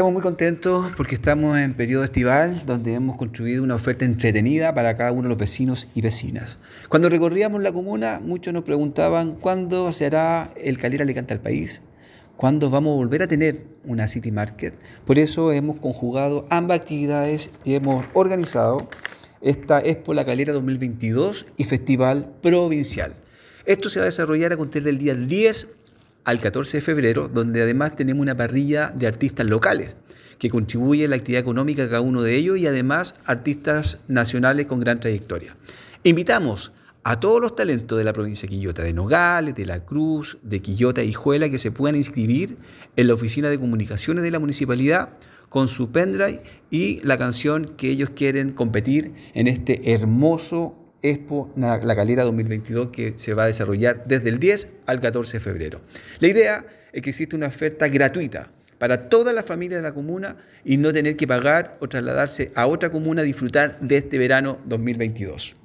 Estamos muy contentos porque estamos en periodo estival donde hemos construido una oferta entretenida para cada uno de los vecinos y vecinas. Cuando recorríamos la comuna, muchos nos preguntaban cuándo se hará el Calera Alicante al país, cuándo vamos a volver a tener una City Market. Por eso hemos conjugado ambas actividades y hemos organizado esta Expo La Calera 2022 y Festival Provincial. Esto se va a desarrollar a contar del día 10 al 14 de febrero, donde además tenemos una parrilla de artistas locales que contribuye a la actividad económica de cada uno de ellos y además artistas nacionales con gran trayectoria. Invitamos a todos los talentos de la provincia de Quillota, de Nogales, de La Cruz, de Quillota y Juela, que se puedan inscribir en la oficina de comunicaciones de la municipalidad con su pendrive y la canción que ellos quieren competir en este hermoso Expo La Calera 2022 que se va a desarrollar desde el 10 al 14 de febrero. La idea es que existe una oferta gratuita para todas las familias de la comuna y no tener que pagar o trasladarse a otra comuna a disfrutar de este verano 2022.